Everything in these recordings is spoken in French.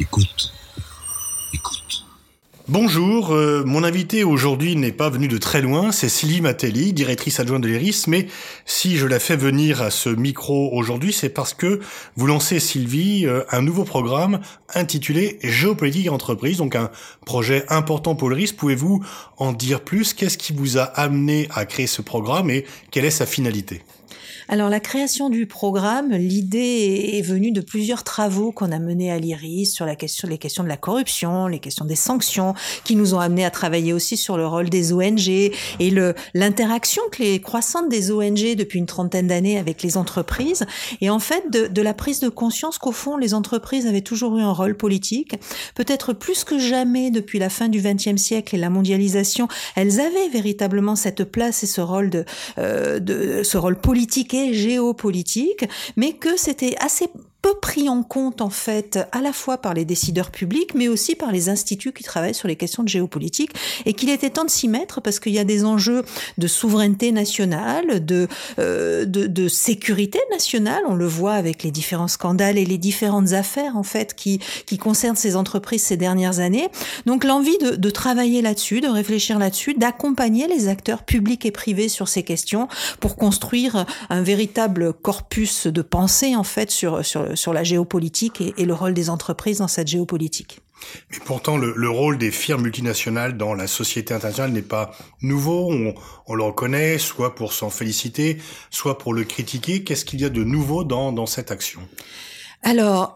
Écoute. Écoute. Bonjour, euh, mon invité aujourd'hui n'est pas venu de très loin, c'est Sylvie Matelli, directrice adjointe de l'ERIS, mais si je la fais venir à ce micro aujourd'hui, c'est parce que vous lancez, Sylvie, euh, un nouveau programme intitulé Géopolitique et entreprise, donc un projet important pour l'ERIS. Pouvez-vous en dire plus? Qu'est-ce qui vous a amené à créer ce programme et quelle est sa finalité? Alors la création du programme, l'idée est venue de plusieurs travaux qu'on a menés à l'IRIS sur la question, les questions de la corruption, les questions des sanctions, qui nous ont amené à travailler aussi sur le rôle des ONG et le l'interaction que les croissante des ONG depuis une trentaine d'années avec les entreprises. Et en fait, de, de la prise de conscience qu'au fond, les entreprises avaient toujours eu un rôle politique, peut-être plus que jamais depuis la fin du XXe siècle et la mondialisation, elles avaient véritablement cette place et ce rôle de, euh, de ce rôle politique géopolitique, mais que c'était assez peu pris en compte en fait à la fois par les décideurs publics mais aussi par les instituts qui travaillent sur les questions de géopolitique et qu'il était temps de s'y mettre parce qu'il y a des enjeux de souveraineté nationale, de, euh, de, de sécurité nationale, on le voit avec les différents scandales et les différentes affaires en fait qui, qui concernent ces entreprises ces dernières années. Donc l'envie de, de travailler là-dessus, de réfléchir là-dessus, d'accompagner les acteurs publics et privés sur ces questions pour construire un véritable corpus de pensée en fait sur, sur sur la géopolitique et, le rôle des entreprises dans cette géopolitique. Mais pourtant, le, rôle des firmes multinationales dans la société internationale n'est pas nouveau. On, le reconnaît, soit pour s'en féliciter, soit pour le critiquer. Qu'est-ce qu'il y a de nouveau dans cette action? Alors,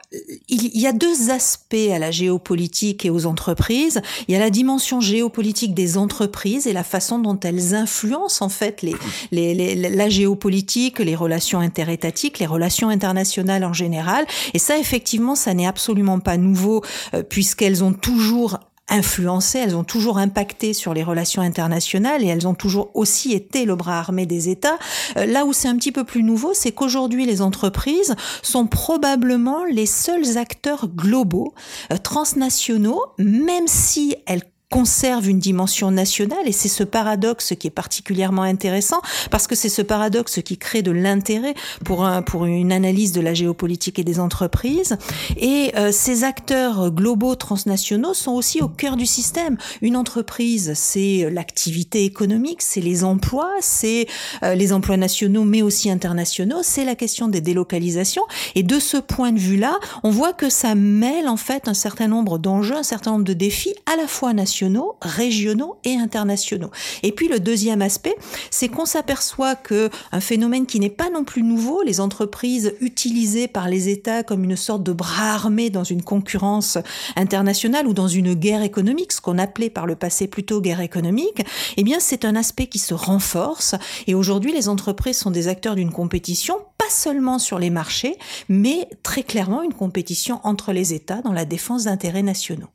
il y a deux aspects à la géopolitique et aux entreprises. Il y a la dimension géopolitique des entreprises et la façon dont elles influencent en fait la géopolitique, les relations interétatiques, les relations internationales en général. Et ça, effectivement, ça n'est absolument pas nouveau euh, puisqu'elles ont toujours influencées, elles ont toujours impacté sur les relations internationales et elles ont toujours aussi été le bras armé des États. Euh, là où c'est un petit peu plus nouveau, c'est qu'aujourd'hui les entreprises sont probablement les seuls acteurs globaux, euh, transnationaux, même si elles conserve une dimension nationale et c'est ce paradoxe qui est particulièrement intéressant parce que c'est ce paradoxe qui crée de l'intérêt pour un, pour une analyse de la géopolitique et des entreprises et euh, ces acteurs globaux transnationaux sont aussi au cœur du système. Une entreprise, c'est l'activité économique, c'est les emplois, c'est euh, les emplois nationaux mais aussi internationaux, c'est la question des délocalisations et de ce point de vue-là, on voit que ça mêle en fait un certain nombre d'enjeux, un certain nombre de défis à la fois nationaux régionaux et internationaux. Et puis le deuxième aspect, c'est qu'on s'aperçoit que un phénomène qui n'est pas non plus nouveau, les entreprises utilisées par les États comme une sorte de bras armé dans une concurrence internationale ou dans une guerre économique, ce qu'on appelait par le passé plutôt guerre économique, eh bien c'est un aspect qui se renforce et aujourd'hui les entreprises sont des acteurs d'une compétition pas seulement sur les marchés, mais très clairement une compétition entre les États dans la défense d'intérêts nationaux.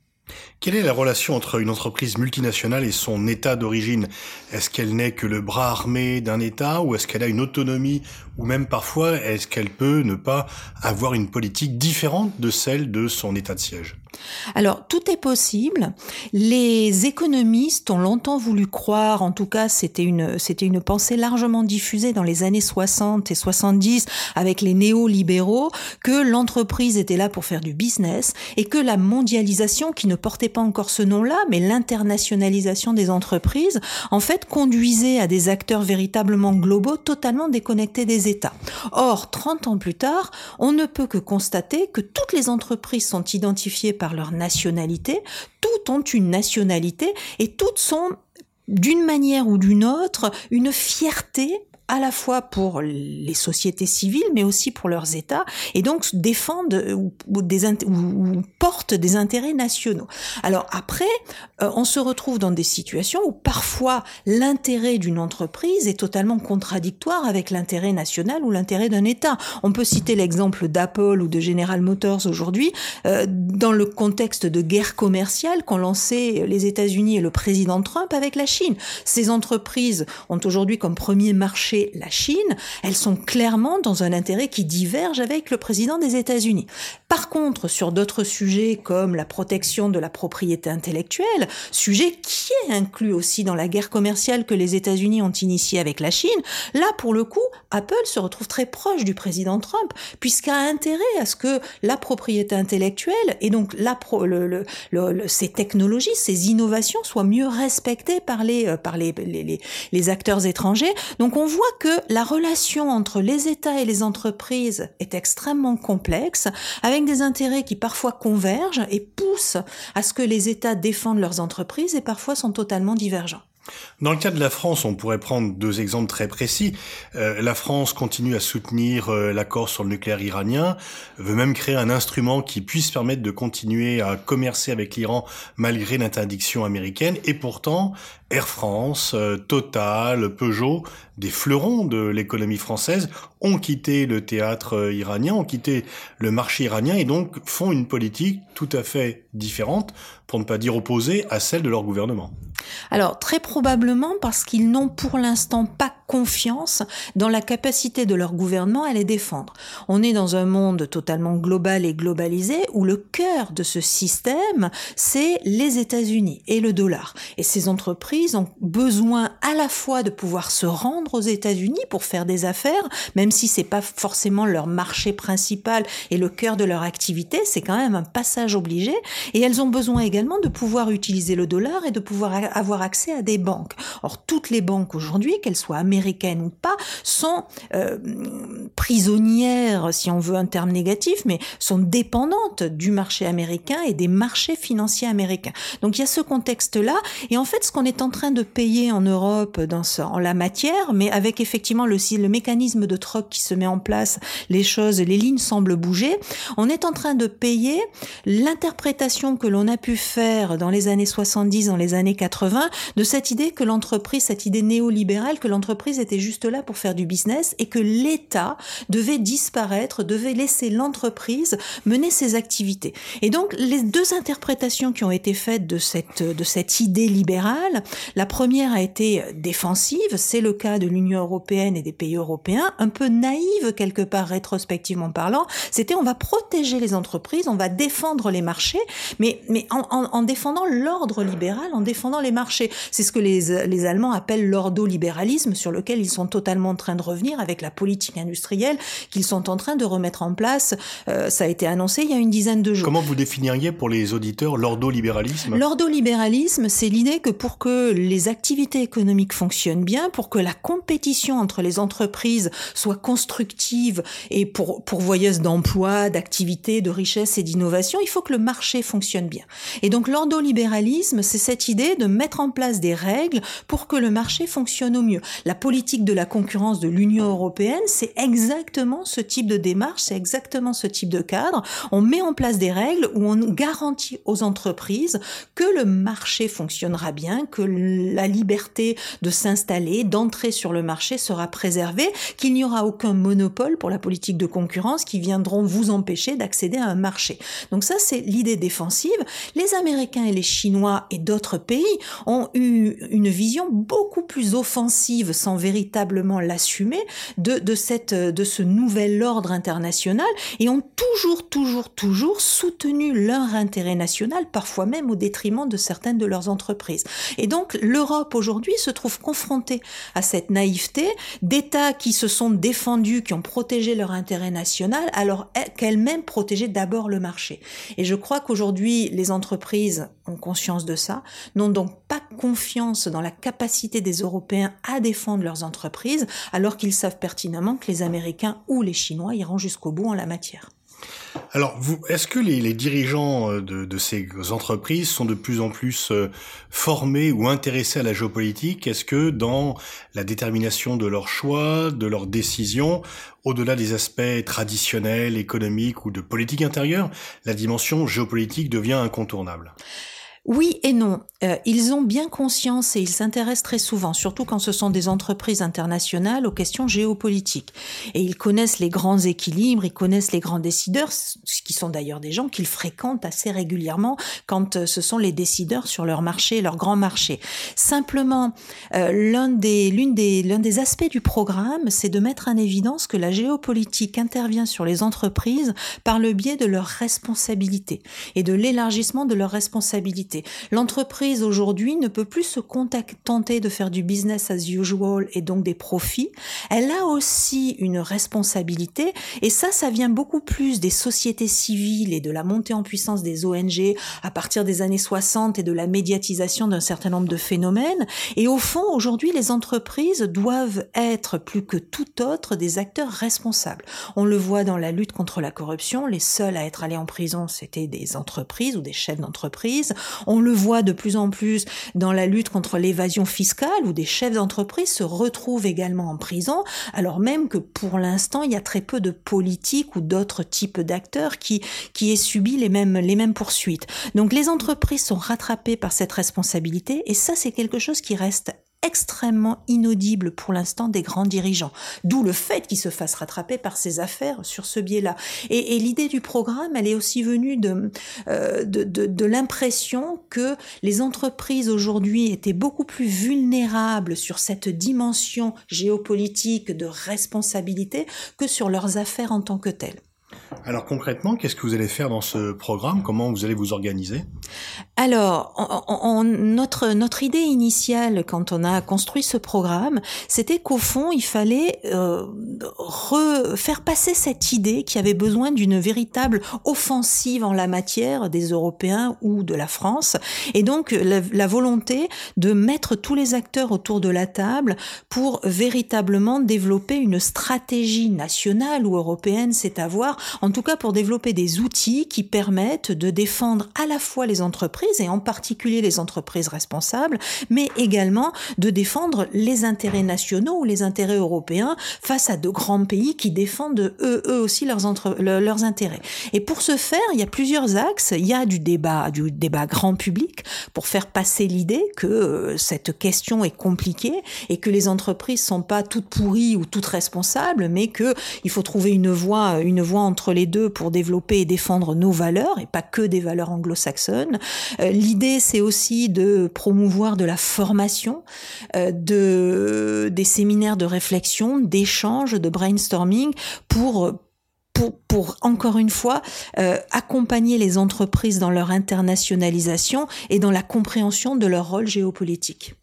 Quelle est la relation entre une entreprise multinationale et son État d'origine? Est-ce qu'elle n'est que le bras armé d'un État ou est-ce qu'elle a une autonomie ou même parfois est-ce qu'elle peut ne pas avoir une politique différente de celle de son État de siège? Alors, tout est possible. Les économistes ont longtemps voulu croire, en tout cas, c'était une, c'était une pensée largement diffusée dans les années 60 et 70 avec les néolibéraux, que l'entreprise était là pour faire du business et que la mondialisation, qui ne portait pas encore ce nom-là, mais l'internationalisation des entreprises, en fait, conduisait à des acteurs véritablement globaux, totalement déconnectés des États. Or, 30 ans plus tard, on ne peut que constater que toutes les entreprises sont identifiées par leur nationalité, toutes ont une nationalité et toutes sont d'une manière ou d'une autre une fierté à la fois pour les sociétés civiles, mais aussi pour leurs États, et donc défendent ou, des, ou, portent des intérêts nationaux. Alors après, euh, on se retrouve dans des situations où parfois l'intérêt d'une entreprise est totalement contradictoire avec l'intérêt national ou l'intérêt d'un État. On peut citer l'exemple d'Apple ou de General Motors aujourd'hui, euh, dans le contexte de guerre commerciale qu'ont lancé les États-Unis et le président Trump avec la Chine. Ces entreprises ont aujourd'hui comme premier marché la Chine, elles sont clairement dans un intérêt qui diverge avec le président des États-Unis. Par contre, sur d'autres sujets comme la protection de la propriété intellectuelle, sujet qui est inclus aussi dans la guerre commerciale que les États-Unis ont initiée avec la Chine, là, pour le coup, Apple se retrouve très proche du président Trump, puisqu'il a intérêt à ce que la propriété intellectuelle et donc la le, le, ces technologies, ces innovations soient mieux respectées par les, euh, par les, les, les acteurs étrangers. Donc on voit que la relation entre les États et les entreprises est extrêmement complexe, avec des intérêts qui parfois convergent et poussent à ce que les États défendent leurs entreprises et parfois sont totalement divergents. Dans le cas de la France, on pourrait prendre deux exemples très précis. Euh, la France continue à soutenir euh, l'accord sur le nucléaire iranien, veut même créer un instrument qui puisse permettre de continuer à commercer avec l'Iran malgré l'interdiction américaine. Et pourtant, Air France, euh, Total, Peugeot, des fleurons de l'économie française, ont quitté le théâtre iranien, ont quitté le marché iranien et donc font une politique tout à fait différente, pour ne pas dire opposée à celle de leur gouvernement. Alors très probablement parce qu'ils n'ont pour l'instant pas confiance dans la capacité de leur gouvernement à les défendre. On est dans un monde totalement global et globalisé où le cœur de ce système, c'est les États-Unis et le dollar. Et ces entreprises ont besoin à la fois de pouvoir se rendre aux États-Unis pour faire des affaires, même si c'est pas forcément leur marché principal et le cœur de leur activité, c'est quand même un passage obligé. Et elles ont besoin également de pouvoir utiliser le dollar et de pouvoir avoir accès à des banques. Or, toutes les banques aujourd'hui, qu'elles soient américaines, ou pas, sont euh, prisonnières, si on veut un terme négatif, mais sont dépendantes du marché américain et des marchés financiers américains. Donc il y a ce contexte-là, et en fait ce qu'on est en train de payer en Europe dans en la matière, mais avec effectivement le mécanisme de troc qui se met en place, les choses, les lignes semblent bouger, on est en train de payer l'interprétation que l'on a pu faire dans les années 70, dans les années 80, de cette idée que l'entreprise, cette idée néolibérale que l'entreprise était juste là pour faire du business et que l'État devait disparaître, devait laisser l'entreprise mener ses activités. Et donc, les deux interprétations qui ont été faites de cette, idée libérale, la première a été défensive, c'est le cas de l'Union européenne et des pays européens, un peu naïve quelque part rétrospectivement parlant, c'était on va protéger les entreprises, on va défendre les marchés, mais, en, défendant l'ordre libéral, en défendant les marchés. C'est ce que les, les Allemands appellent l'ordolibéralisme sur le lequel ils sont totalement en train de revenir avec la politique industrielle qu'ils sont en train de remettre en place. Euh, ça a été annoncé il y a une dizaine de jours. Comment vous définiriez pour les auditeurs l'ordolibéralisme? L'ordolibéralisme, c'est l'idée que pour que les activités économiques fonctionnent bien, pour que la compétition entre les entreprises soit constructive et pour, pourvoyeuse d'emplois, d'activités, de richesses et d'innovation, il faut que le marché fonctionne bien. Et donc l'ordolibéralisme, c'est cette idée de mettre en place des règles pour que le marché fonctionne au mieux. La politique de la concurrence de l'Union européenne, c'est exactement ce type de démarche, c'est exactement ce type de cadre. On met en place des règles où on garantit aux entreprises que le marché fonctionnera bien, que la liberté de s'installer, d'entrer sur le marché sera préservée, qu'il n'y aura aucun monopole pour la politique de concurrence qui viendront vous empêcher d'accéder à un marché. Donc ça, c'est l'idée défensive. Les Américains et les Chinois et d'autres pays ont eu une vision beaucoup plus offensive sans véritablement l'assumer de, de, cette, de ce nouvel ordre international et ont toujours, toujours, toujours soutenu leur intérêt national, parfois même au détriment de certaines de leurs entreprises. Et donc l'Europe aujourd'hui se trouve confrontée à cette naïveté d'États qui se sont défendus, qui ont protégé leur intérêt national, alors qu'elles-mêmes protégeaient d'abord le marché. Et je crois qu'aujourd'hui, les entreprises ont conscience de ça, n'ont donc pas confiance dans la capacité des Européens à défendre leurs entreprises, alors qu'ils savent pertinemment que les Américains ou les Chinois iront jusqu'au bout en la matière. Alors, est-ce que les, dirigeants euh, de, ces entreprises sont de plus en plus euh, formés ou intéressés à la géopolitique? Est-ce que dans la détermination de leurs choix, de leurs décisions, au-delà des aspects traditionnels, économiques ou de politique intérieure, la dimension géopolitique devient incontournable? Oui et non. Euh, ils ont bien conscience et ils s'intéressent très souvent, surtout quand ce sont des entreprises internationales, aux questions géopolitiques. Et ils connaissent les grands équilibres, ils connaissent les grands décideurs, ce qui sont d'ailleurs des gens qu'ils fréquentent assez régulièrement quand euh, ce sont les décideurs sur leur marché, leur grand marché. Simplement, euh, l'un des, l'une des, l'un des aspects du programme, c'est de mettre en évidence que la géopolitique intervient sur les entreprises par le biais de leurs responsabilités et de l'élargissement de leurs responsabilités. L'entreprise aujourd'hui ne peut plus se contenter de faire du business as usual et donc des profits. Elle a aussi une responsabilité et ça, ça vient beaucoup plus des sociétés civiles et de la montée en puissance des ONG à partir des années 60 et de la médiatisation d'un certain nombre de phénomènes. Et au fond, aujourd'hui, les entreprises doivent être plus que tout autre des acteurs responsables. On le voit dans la lutte contre la corruption. Les seuls à être allés en prison, c'était des entreprises ou des chefs d'entreprise. On le voit de plus en en plus dans la lutte contre l'évasion fiscale, où des chefs d'entreprise se retrouvent également en prison, alors même que pour l'instant, il y a très peu de politiques ou d'autres types d'acteurs qui, qui aient subi les mêmes, les mêmes poursuites. Donc les entreprises sont rattrapées par cette responsabilité, et ça, c'est quelque chose qui reste extrêmement inaudible pour l'instant des grands dirigeants. D'où le fait qu'ils se fassent rattraper par ces affaires sur ce biais-là. Et, l'idée du programme, elle est aussi venue de, euh, de, de, de l'impression que les entreprises aujourd'hui étaient beaucoup plus vulnérables sur cette dimension géopolitique de responsabilité que sur leurs affaires en tant que telles. Alors concrètement, qu'est-ce que vous allez faire dans ce programme? Comment vous allez vous organiser? Alors, notre, notre idée initiale quand on a construit ce programme, c'était qu'au fond, il fallait euh, faire passer cette idée qui avait besoin d'une véritable offensive en la matière des Européens ou de la France, et donc la, la volonté de mettre tous les acteurs autour de la table pour véritablement développer une stratégie nationale ou européenne, c'est à voir en tout cas pour développer des outils qui permettent de défendre à la fois les entreprises, et en particulier les entreprises responsables, mais également de défendre les intérêts nationaux ou les intérêts européens face à de grands pays qui défendent eux, aussi leurs, leurs intérêts. Et pour ce faire, il y a plusieurs axes. Il y a du débat, du débat grand public pour faire passer l'idée que euh, cette question est compliquée et que les entreprises sont pas toutes pourries ou toutes responsables, mais que il faut trouver une voie, une voie entre les deux pour développer et défendre nos valeurs, et pas que des valeurs anglo-saxonnes. Euh, l'idée, c'est aussi de promouvoir de la formation, euh, de, des séminaires de réflexion, d'échange, de brainstorming pour pour, pour, encore une fois euh, accompagner les entreprises dans leur internationalisation et dans la compréhension de leur rôle géopolitique.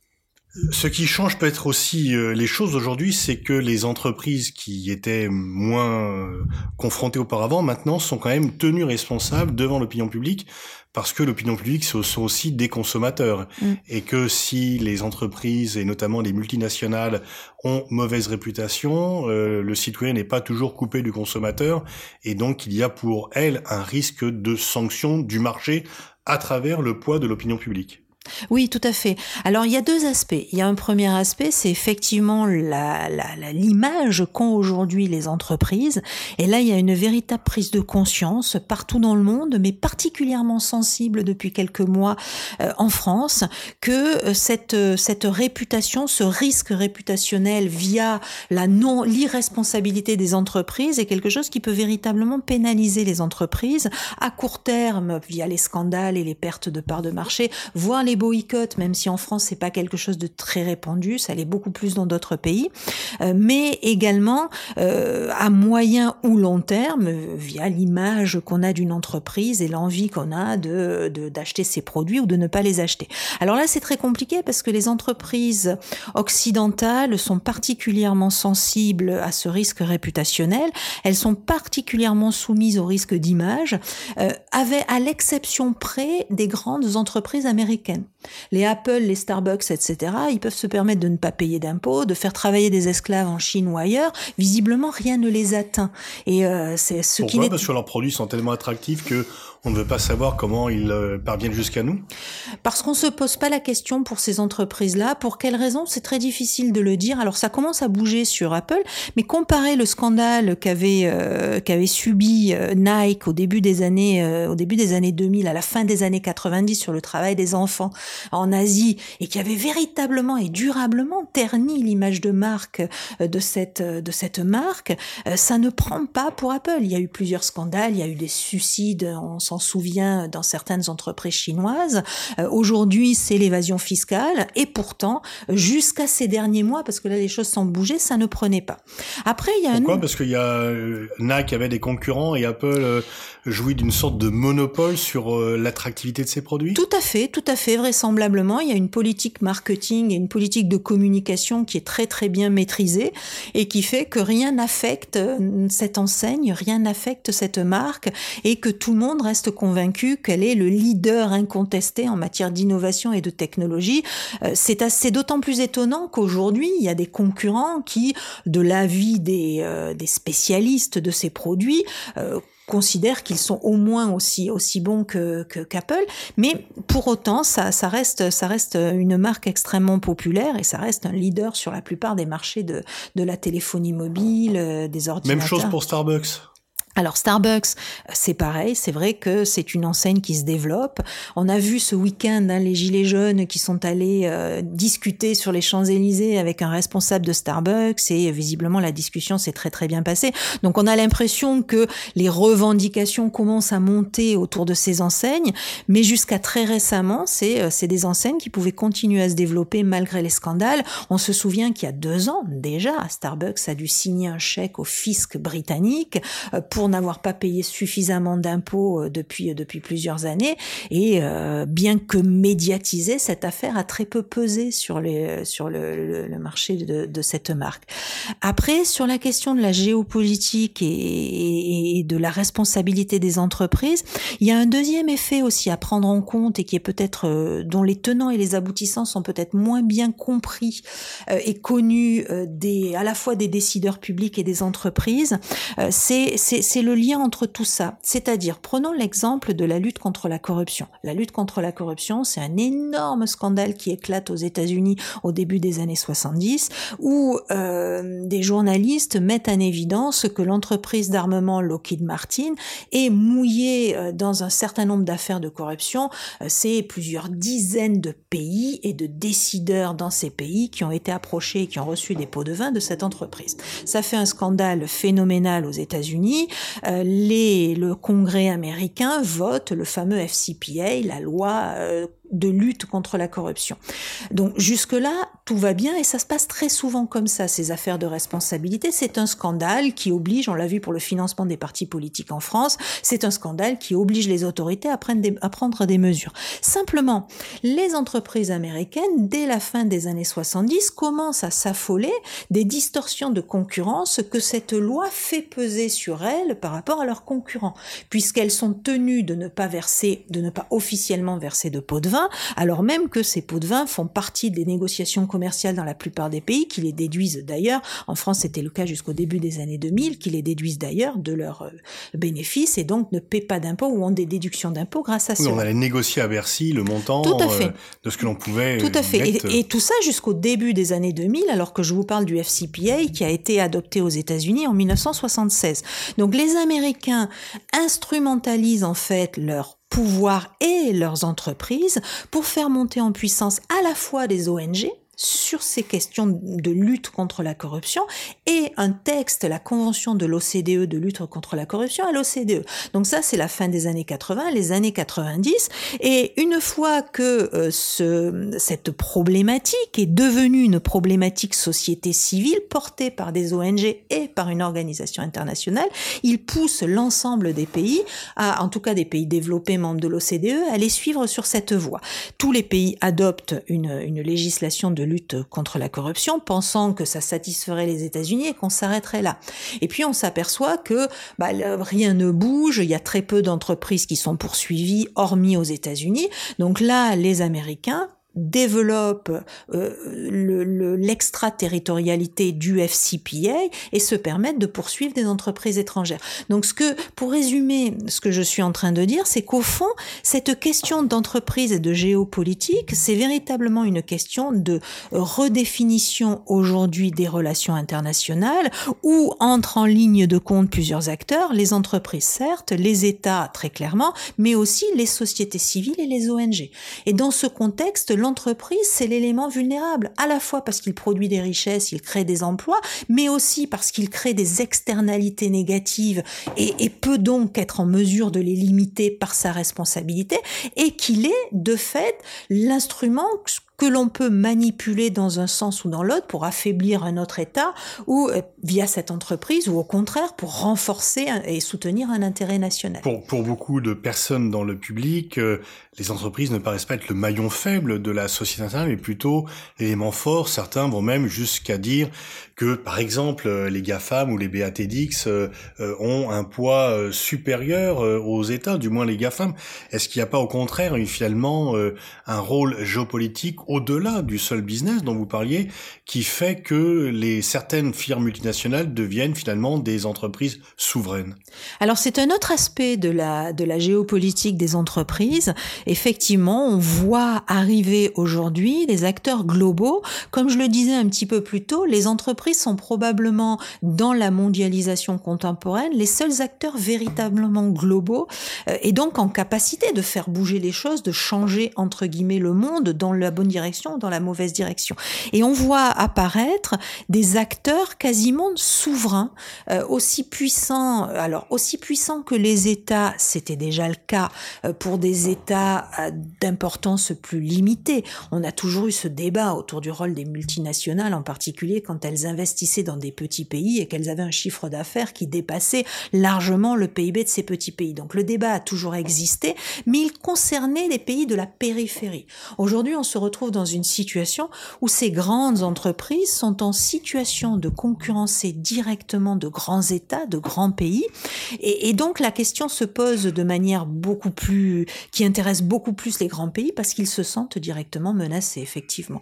Ce qui change peut-être aussi euh, les choses aujourd'hui, c'est que les entreprises qui étaient moins euh, confrontées auparavant, maintenant, sont quand même tenues responsables devant l'opinion publique, parce que l'opinion publique, ce sont aussi des consommateurs. Mm. Et que si les entreprises, et notamment les multinationales, ont mauvaise réputation, euh, le citoyen n'est pas toujours coupé du consommateur, et donc il y a pour elle un risque de sanction du marché à travers le poids de l'opinion publique. Oui, tout à fait. Alors il y a deux aspects. Il y a un premier aspect, c'est effectivement la, l'image qu'ont aujourd'hui les entreprises. Et là, il y a une véritable prise de conscience partout dans le monde, mais particulièrement sensible depuis quelques mois euh, en France, que euh, cette, euh, cette réputation, ce risque réputationnel via la non l'irresponsabilité des entreprises est quelque chose qui peut véritablement pénaliser les entreprises à court terme via les scandales et les pertes de parts de marché, voire les boycotts, même si en France c'est pas quelque chose de très répandu, ça l'est beaucoup plus dans d'autres pays, euh, mais également euh, à moyen ou long terme via l'image qu'on a d'une entreprise et l'envie qu'on a de d'acheter ses produits ou de ne pas les acheter. Alors là c'est très compliqué parce que les entreprises occidentales sont particulièrement sensibles à ce risque réputationnel, elles sont particulièrement soumises au risque d'image, euh, à l'exception près des grandes entreprises américaines. Les Apple, les Starbucks, etc., ils peuvent se permettre de ne pas payer d'impôts, de faire travailler des esclaves en Chine ou ailleurs. Visiblement, rien ne les atteint. Et euh, c'est ce Pourquoi qui Parce que leurs produits sont tellement attractifs que on ne veut pas savoir comment ils euh, parviennent jusqu'à nous Parce qu'on se pose pas la question pour ces entreprises-là. Pour quelles raisons? C'est très difficile de le dire. Alors ça commence à bouger sur Apple, mais comparer le scandale qu'avait euh, qu'avait subi Nike au début des années au début des années 2000, à la fin des années 90 sur le travail des enfants en Asie et qui avait véritablement et durablement terni l'image de marque de cette de cette marque, ça ne prend pas pour Apple. Il y a eu plusieurs scandales, il y a eu des suicides, on s'en souvient dans certaines entreprises chinoises. Euh, aujourd'hui, c'est l'évasion fiscale et pourtant, jusqu'à ces derniers mois, parce que là les choses sont bougées, ça ne prenait pas. Après, il y a Pourquoi? Parce qu'il y a euh, Nike avait des concurrents et Apple euh, jouit d'une sorte de monopole sur l'attractivité de ses produits? Tout à fait, tout à fait, vraisemblablement, il y a une politique marketing et une politique de communication qui est très très bien maîtrisée et qui fait que rien n'affecte cette enseigne, rien n'affecte cette marque et que tout le monde reste convaincu qu'elle est le leader incontesté en matière d'innovation et de technologie. Euh, c'est assez d'autant plus étonnant qu'aujourd'hui, il y a des concurrents qui, de l'avis des, euh, spécialistes de ces produits, euh, considèrent qu'ils sont au moins aussi aussi bons que qu'Apple, mais pour autant ça ça reste ça reste une marque extrêmement populaire et ça reste un leader sur la plupart des marchés de de la téléphonie mobile, des ordinateurs. Même chose pour Starbucks. Alors Starbucks, c'est pareil, c'est vrai que c'est une enseigne qui se développe. On a vu ce week-end hein, les gilets jaunes qui sont allés euh, discuter sur les Champs-Élysées avec un responsable de Starbucks et visiblement la discussion s'est très très bien passée. Donc on a l'impression que les revendications commencent à monter autour de ces enseignes, mais jusqu'à très récemment, c'est euh, des enseignes qui pouvaient continuer à se développer malgré les scandales. On se souvient qu'il y a deux ans déjà, Starbucks a dû signer un chèque au fisc britannique euh, pour n'avoir pas payé suffisamment d'impôts euh, depuis euh, depuis plusieurs années et euh, bien que médiatisée, cette affaire a très peu pesé sur les sur le, marché de, cette marque. Après, sur la question de la géopolitique et, et, de la responsabilité des entreprises, il y a un deuxième effet aussi à prendre en compte et qui est peut-être dont les tenants et les aboutissants sont peut-être moins bien compris et connus des à la fois des décideurs publics et des entreprises. c'est c'est le lien entre tout ça. C'est-à-dire, prenons l'exemple de la lutte contre la corruption. La lutte contre la corruption, c'est un énorme scandale qui éclate aux États-Unis au début des années 70, où euh, des journalistes mettent en évidence que l'entreprise d'armement Lockheed Martin est mouillée euh, dans un certain nombre d'affaires de corruption. Euh, c'est plusieurs dizaines de pays et de décideurs dans ces pays qui ont été approchés et qui ont reçu des pots de vin de cette entreprise. Ça fait un scandale phénoménal aux États-Unis. Euh, les, le Congrès américain vote le fameux FCPA, la loi euh, de lutte contre la corruption. Donc jusque-là, tout va bien et ça se passe très souvent comme ça, ces affaires de responsabilité. C'est un scandale qui oblige, on l'a vu pour le financement des partis politiques en France, c'est un scandale qui oblige les autorités à prendre, des, à prendre des mesures. Simplement, les entreprises américaines, dès la fin des années 70, commencent à s'affoler des distorsions de concurrence que cette loi fait peser sur elles par rapport à leurs concurrents, puisqu'elles sont tenues de ne pas verser, de ne pas officiellement verser de pots de vin, alors même que ces pots de vin font partie des négociations commerciales dans la plupart des pays, qui les déduisent d'ailleurs, en France c'était le cas jusqu'au début des années 2000, qui les déduisent d'ailleurs de leurs euh, bénéfices et donc ne paient pas d'impôts ou ont des déductions d'impôts grâce à ça. on allait négocier à Bercy le montant euh, de ce que l'on pouvait. Tout à fait. Et, et, tout ça jusqu'au début des années 2000, alors que je vous parle du FCPA qui a été adopté aux États-Unis en 1976. Donc les Américains instrumentalisent en fait leur pouvoir et leurs entreprises pour faire monter en puissance à la fois des ONG, sur ces questions de lutte contre la corruption et un texte, la convention de l'OCDE de lutte contre la corruption à l'OCDE. Donc ça, c'est la fin des années 80, les années 90. Et une fois que euh, ce, cette problématique est devenue une problématique société civile portée par des ONG et par une organisation internationale, il pousse l'ensemble des pays, à, en tout cas des pays développés membres de l'OCDE, à les suivre sur cette voie. Tous les pays adoptent une, une législation de lutte contre la corruption, pensant que ça satisferait les États-Unis et qu'on s'arrêterait là. Et puis on s'aperçoit que bah, rien ne bouge, il y a très peu d'entreprises qui sont poursuivies, hormis aux États-Unis. Donc là, les Américains développe euh, l'extraterritorialité du FCPA et se permettent de poursuivre des entreprises étrangères. Donc ce que, pour résumer ce que je suis en train de dire, c'est qu'au fond, cette question d'entreprise et de géopolitique, c'est véritablement une question de redéfinition aujourd'hui des relations internationales où entrent en ligne de compte plusieurs acteurs, les entreprises certes, les États très clairement, mais aussi les sociétés civiles et les ONG. Et dans ce contexte, l'entreprise, c'est l'élément vulnérable, à la fois parce qu'il produit des richesses, il crée des emplois, mais aussi parce qu'il crée des externalités négatives et, et peut donc être en mesure de les limiter par sa responsabilité, et qu'il est de fait l'instrument que l'on peut manipuler dans un sens ou dans l'autre pour affaiblir un autre État ou euh, via cette entreprise ou au contraire pour renforcer et soutenir un intérêt national. Pour, pour beaucoup de personnes dans le public, euh, les entreprises ne paraissent pas être le maillon faible de la société internationale, mais plutôt l'élément fort. Certains vont même jusqu'à dire que, par exemple, euh, les GAFAM ou les BATDX ont un poids supérieur aux États, du moins les GAFAM. Est-ce qu'il n'y a pas au contraire finalement un rôle géopolitique au-delà du seul business dont vous parliez, qui fait que les certaines firmes multinationales deviennent finalement des entreprises souveraines. Alors c'est un autre aspect de la géopolitique des entreprises. Effectivement, on voit arriver aujourd'hui des acteurs globaux. Comme je le disais un petit peu plus tôt, les entreprises sont probablement dans la mondialisation contemporaine les seuls acteurs véritablement globaux euh, et donc en capacité de faire bouger les choses, de changer entre guillemets le monde dans la bonne direction, dans la mauvaise direction. Et on voit apparaître des acteurs quasiment souverains, euh, aussi puissants, alors aussi puissants que les États, c'était déjà le cas euh, pour des États euh, d'importance plus limitée. On a toujours eu ce débat autour du rôle des multinationales, en particulier quand elles investissaient dans des petits pays et qu'elles avaient un chiffre d'affaires qui dépassait largement le PIB de ces petits pays. Donc le débat a toujours existé, mais il concernait les pays de la périphérie. Aujourd'hui, on se retrouve dans une situation où ces grandes entreprises sont en situation de concurrencer directement de grands États, de grands pays. Et, donc la question se pose de manière beaucoup plus, qui intéresse beaucoup plus les grands pays parce qu'ils se sentent directement menacés, effectivement,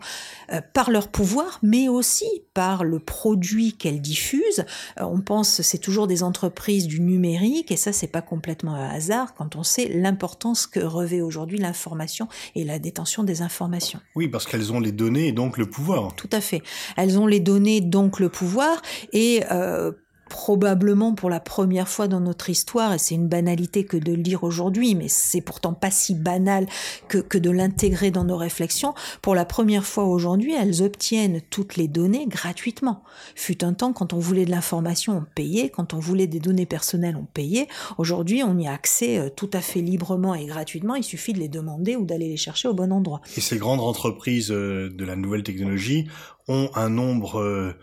euh, par leur pouvoir, mais aussi par le produit qu'elles diffusent. Euh, on pense, c'est toujours des entreprises du numérique, et ça, c'est pas complètement un hasard quand on sait l'importance que revêt aujourd'hui l'information et la détention des informations. Oui, parce qu'elles ont les données et donc le pouvoir. Tout à fait. Elles ont les données, donc le pouvoir, et euh, probablement pour la première fois dans notre histoire, et c'est une banalité que de le dire aujourd'hui, mais c'est pourtant pas si banal que, que de l'intégrer dans nos réflexions, pour la première fois aujourd'hui, elles obtiennent toutes les données gratuitement. Fut un temps, quand on voulait de l'information, on payait, quand on voulait des données personnelles, on payait. Aujourd'hui, on y a accès euh, tout à fait librement et gratuitement, il suffit de les demander ou d'aller les chercher au bon endroit. Et ces grandes entreprises euh, de la nouvelle technologie ont un nombre euh,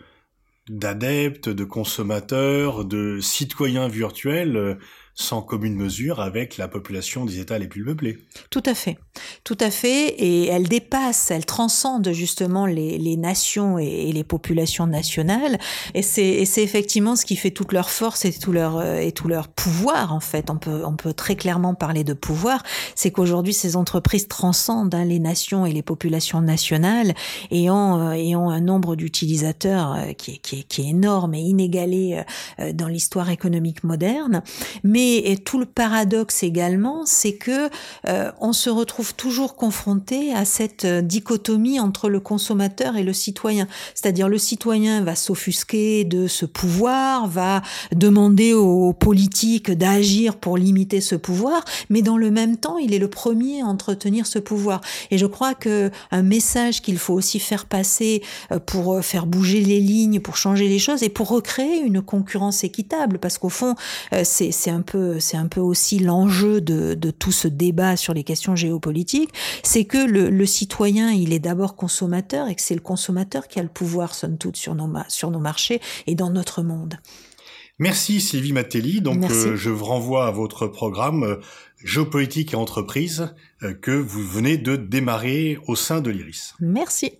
d'adeptes, de consommateurs, de citoyens virtuels euh, sans commune mesure avec la population des États les plus peuplés. Tout à fait, tout à fait, et elle dépasse, elle transcende justement les, les nations et, les populations nationales, et c'est effectivement ce qui fait toute leur force et tout leur euh, et tout leur pouvoir en fait. On peut on peut très clairement parler de pouvoir, c'est qu'aujourd'hui ces entreprises transcendent hein, les nations et les populations nationales et ont euh, un nombre d'utilisateurs euh, qui est, qui, est, qui est énorme et inégalé dans l'histoire économique moderne, mais et, tout le paradoxe également, c'est que euh, on se retrouve toujours confronté à cette euh, dichotomie entre le consommateur et le citoyen. C'est-à-dire le citoyen va s'offusquer de ce pouvoir, va demander aux politiques d'agir pour limiter ce pouvoir, mais dans le même temps, il est le premier à entretenir ce pouvoir. Et je crois que un message qu'il faut aussi faire passer euh, pour faire bouger les lignes, pour changer les choses et pour recréer une concurrence équitable, parce qu'au fond, c'est un peu c'est un peu aussi l'enjeu de, tout ce débat sur les questions géopolitiques, c'est que le, citoyen, il est d'abord consommateur et que c'est le consommateur qui a le pouvoir, somme toute, sur nos, sur nos marchés et dans notre monde. Merci Sylvie Matelli. Donc euh, je vous renvoie à votre programme euh, Géopolitique et entreprise euh, que vous venez de démarrer au sein de l'IRIS. Merci.